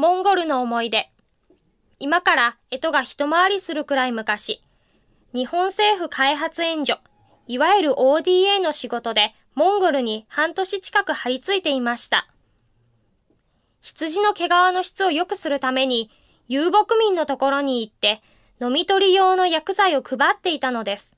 モンゴルの思い出。今から干支が一回りするくらい昔、日本政府開発援助、いわゆる ODA の仕事でモンゴルに半年近く張り付いていました。羊の毛皮の質を良くするために遊牧民のところに行って飲み取り用の薬剤を配っていたのです。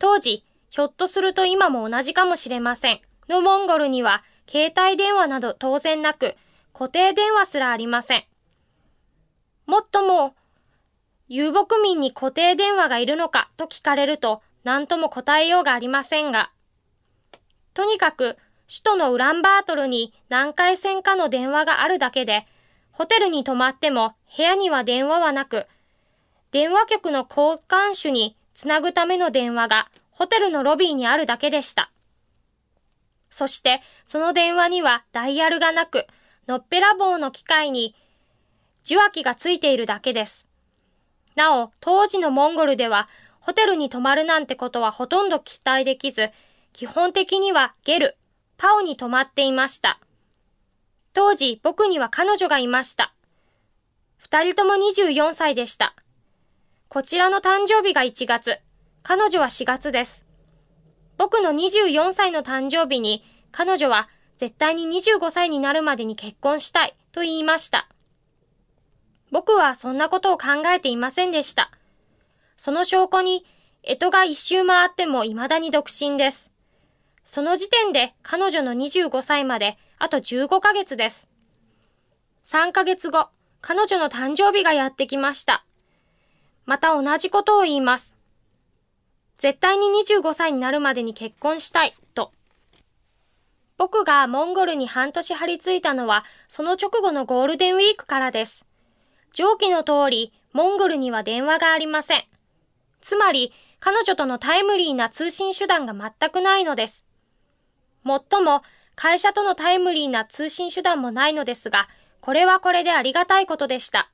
当時、ひょっとすると今も同じかもしれません。のモンゴルには携帯電話など当然なく固定電話すらありません。もっとも、遊牧民に固定電話がいるのかと聞かれると何とも答えようがありませんが、とにかく首都のウランバートルに南海線かの電話があるだけで、ホテルに泊まっても部屋には電話はなく、電話局の交換手につなぐための電話がホテルのロビーにあるだけでした。そしてその電話にはダイヤルがなく、のっぺらぼうの機械に受話器がついているだけです。なお、当時のモンゴルではホテルに泊まるなんてことはほとんど期待できず、基本的にはゲル、パオに泊まっていました。当時僕には彼女がいました。二人とも24歳でした。こちらの誕生日が1月、彼女は4月です。僕の24歳の誕生日に彼女は絶対に25歳になるまでに結婚したいと言いました。僕はそんなことを考えていませんでした。その証拠に、干支が一周回っても未だに独身です。その時点で彼女の25歳まであと15ヶ月です。3ヶ月後、彼女の誕生日がやってきました。また同じことを言います。絶対に25歳になるまでに結婚したい、と。僕がモンゴルに半年張り付いたのは、その直後のゴールデンウィークからです。上記の通り、モンゴルには電話がありません。つまり、彼女とのタイムリーな通信手段が全くないのです。もっとも、会社とのタイムリーな通信手段もないのですが、これはこれでありがたいことでした。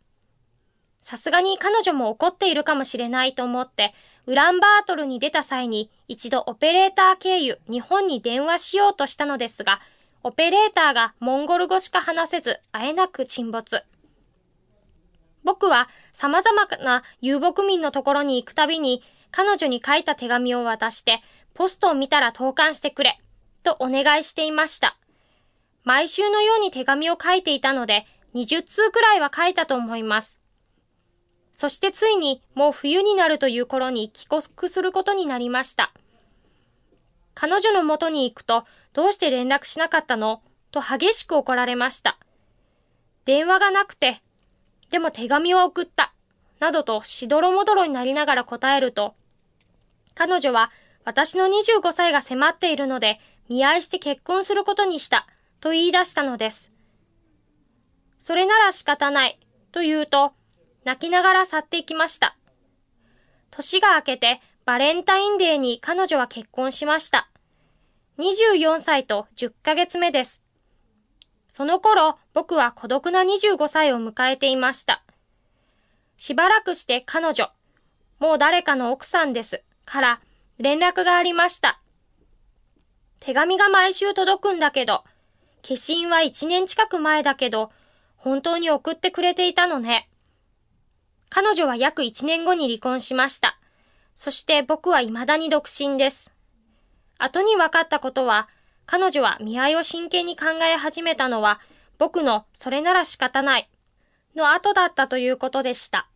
さすがに彼女も怒っているかもしれないと思って、ウランバートルに出た際に一度オペレーター経由日本に電話しようとしたのですが、オペレーターがモンゴル語しか話せず、あえなく沈没。僕は様々な遊牧民のところに行くたびに、彼女に書いた手紙を渡して、ポストを見たら投函してくれ、とお願いしていました。毎週のように手紙を書いていたので、20通くらいは書いたと思います。そしてついにもう冬になるという頃に帰国することになりました。彼女の元に行くと、どうして連絡しなかったの？と激しく怒られました。電話がなくて、でも手紙は送った。などとしどろもどろになりながら答えると、彼女は私の25歳が迫っているので見合いして結婚することにしたと言い出したのです。それなら仕方ないと言うと、泣きながら去っていきました。年が明けてバレンタインデーに彼女は結婚しました。24歳と10ヶ月目です。その頃、僕は孤独な25歳を迎えていました。しばらくして彼女、もう誰かの奥さんです、から連絡がありました。手紙が毎週届くんだけど、消印は1年近く前だけど、本当に送ってくれていたのね。彼女は約1年後に離婚しました。そして僕は未だに独身です。後に分かったことは、彼女は見合いを真剣に考え始めたのは、僕のそれなら仕方ないの後だったということでした。